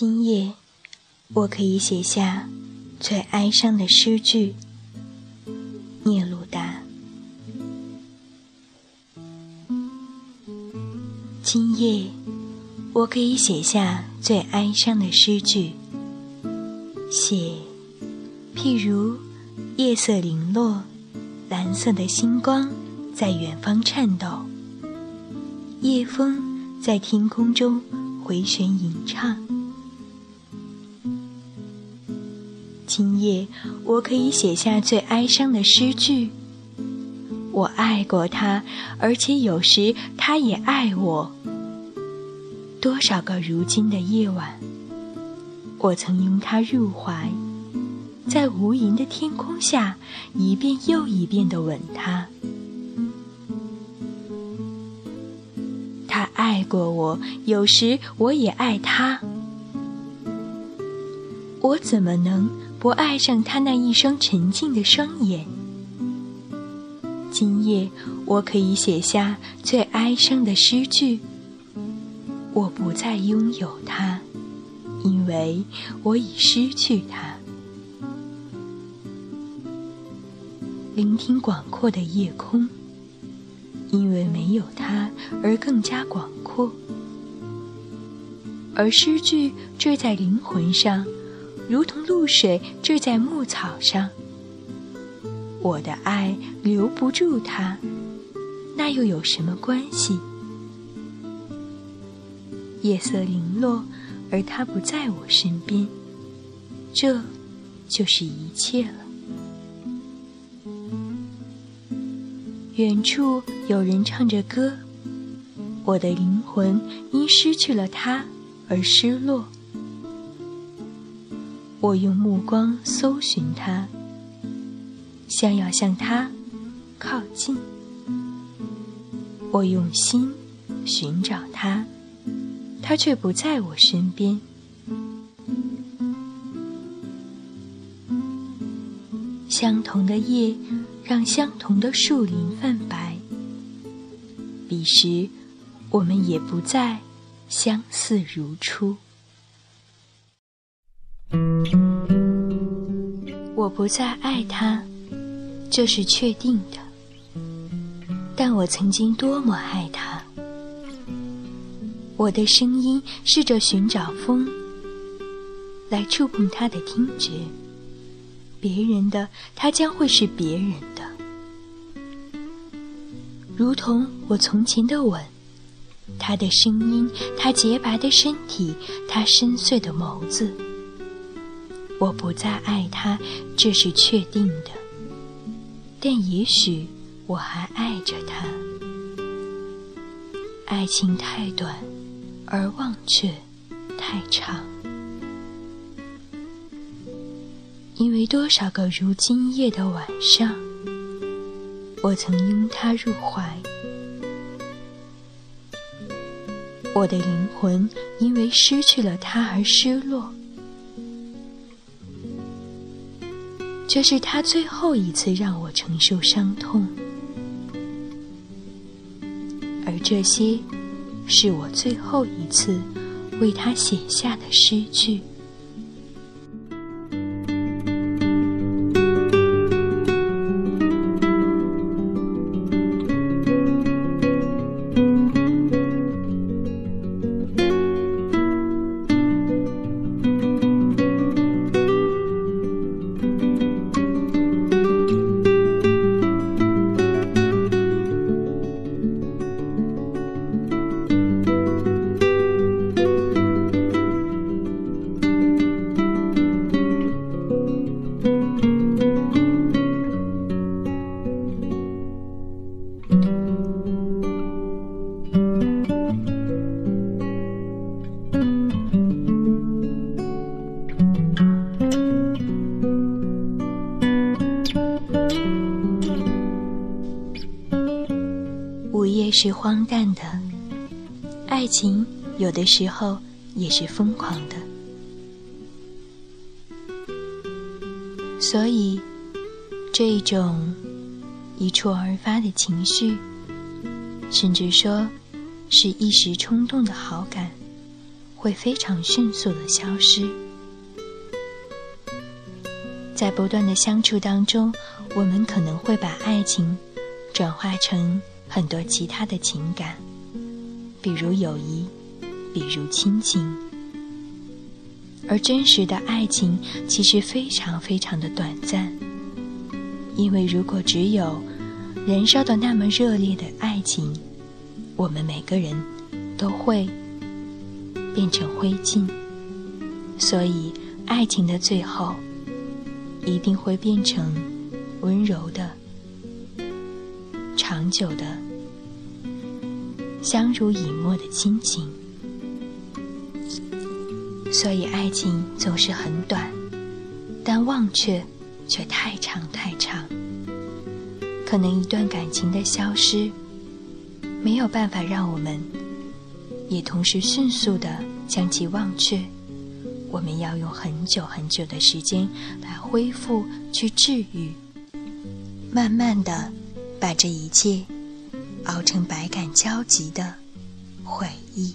今夜，我可以写下最哀伤的诗句。聂鲁达。今夜，我可以写下最哀伤的诗句。写，譬如夜色零落，蓝色的星光在远方颤抖，夜风在天空中回旋吟唱。今夜，我可以写下最哀伤的诗句。我爱过他，而且有时他也爱我。多少个如今的夜晚，我曾拥他入怀，在无垠的天空下，一遍又一遍地吻他。他爱过我，有时我也爱他。我怎么能？不爱上他那一双沉静的双眼。今夜，我可以写下最哀伤的诗句。我不再拥有他，因为我已失去他。聆听广阔的夜空，因为没有他而更加广阔。而诗句坠在灵魂上。如同露水坠在牧草上，我的爱留不住他，那又有什么关系？夜色零落，而他不在我身边，这就是一切了。远处有人唱着歌，我的灵魂因失去了他而失落。我用目光搜寻他，想要向他靠近。我用心寻找他，他却不在我身边。相同的夜，让相同的树林泛白。彼时，我们也不再相似如初。我不再爱他，这是确定的。但我曾经多么爱他！我的声音试着寻找风，来触碰他的听觉。别人的，他将会是别人的。如同我从前的吻，他的声音，他洁白的身体，他深邃的眸子。我不再爱他，这是确定的。但也许我还爱着他。爱情太短，而忘却太长。因为多少个如今夜的晚上，我曾拥他入怀。我的灵魂因为失去了他而失落。这是他最后一次让我承受伤痛，而这些是我最后一次为他写下的诗句。是荒诞的，爱情有的时候也是疯狂的，所以这一种一触而发的情绪，甚至说是一时冲动的好感，会非常迅速的消失。在不断的相处当中，我们可能会把爱情转化成很多其他的情感，比如友谊，比如亲情。而真实的爱情其实非常非常的短暂，因为如果只有燃烧的那么热烈的爱情，我们每个人都会变成灰烬。所以，爱情的最后。一定会变成温柔的、长久的、相濡以沫的亲情。所以，爱情总是很短，但忘却却太长太长。可能一段感情的消失，没有办法让我们也同时迅速的将其忘却。我们要用很久很久的时间来恢复、去治愈，慢慢的把这一切熬成百感交集的回忆。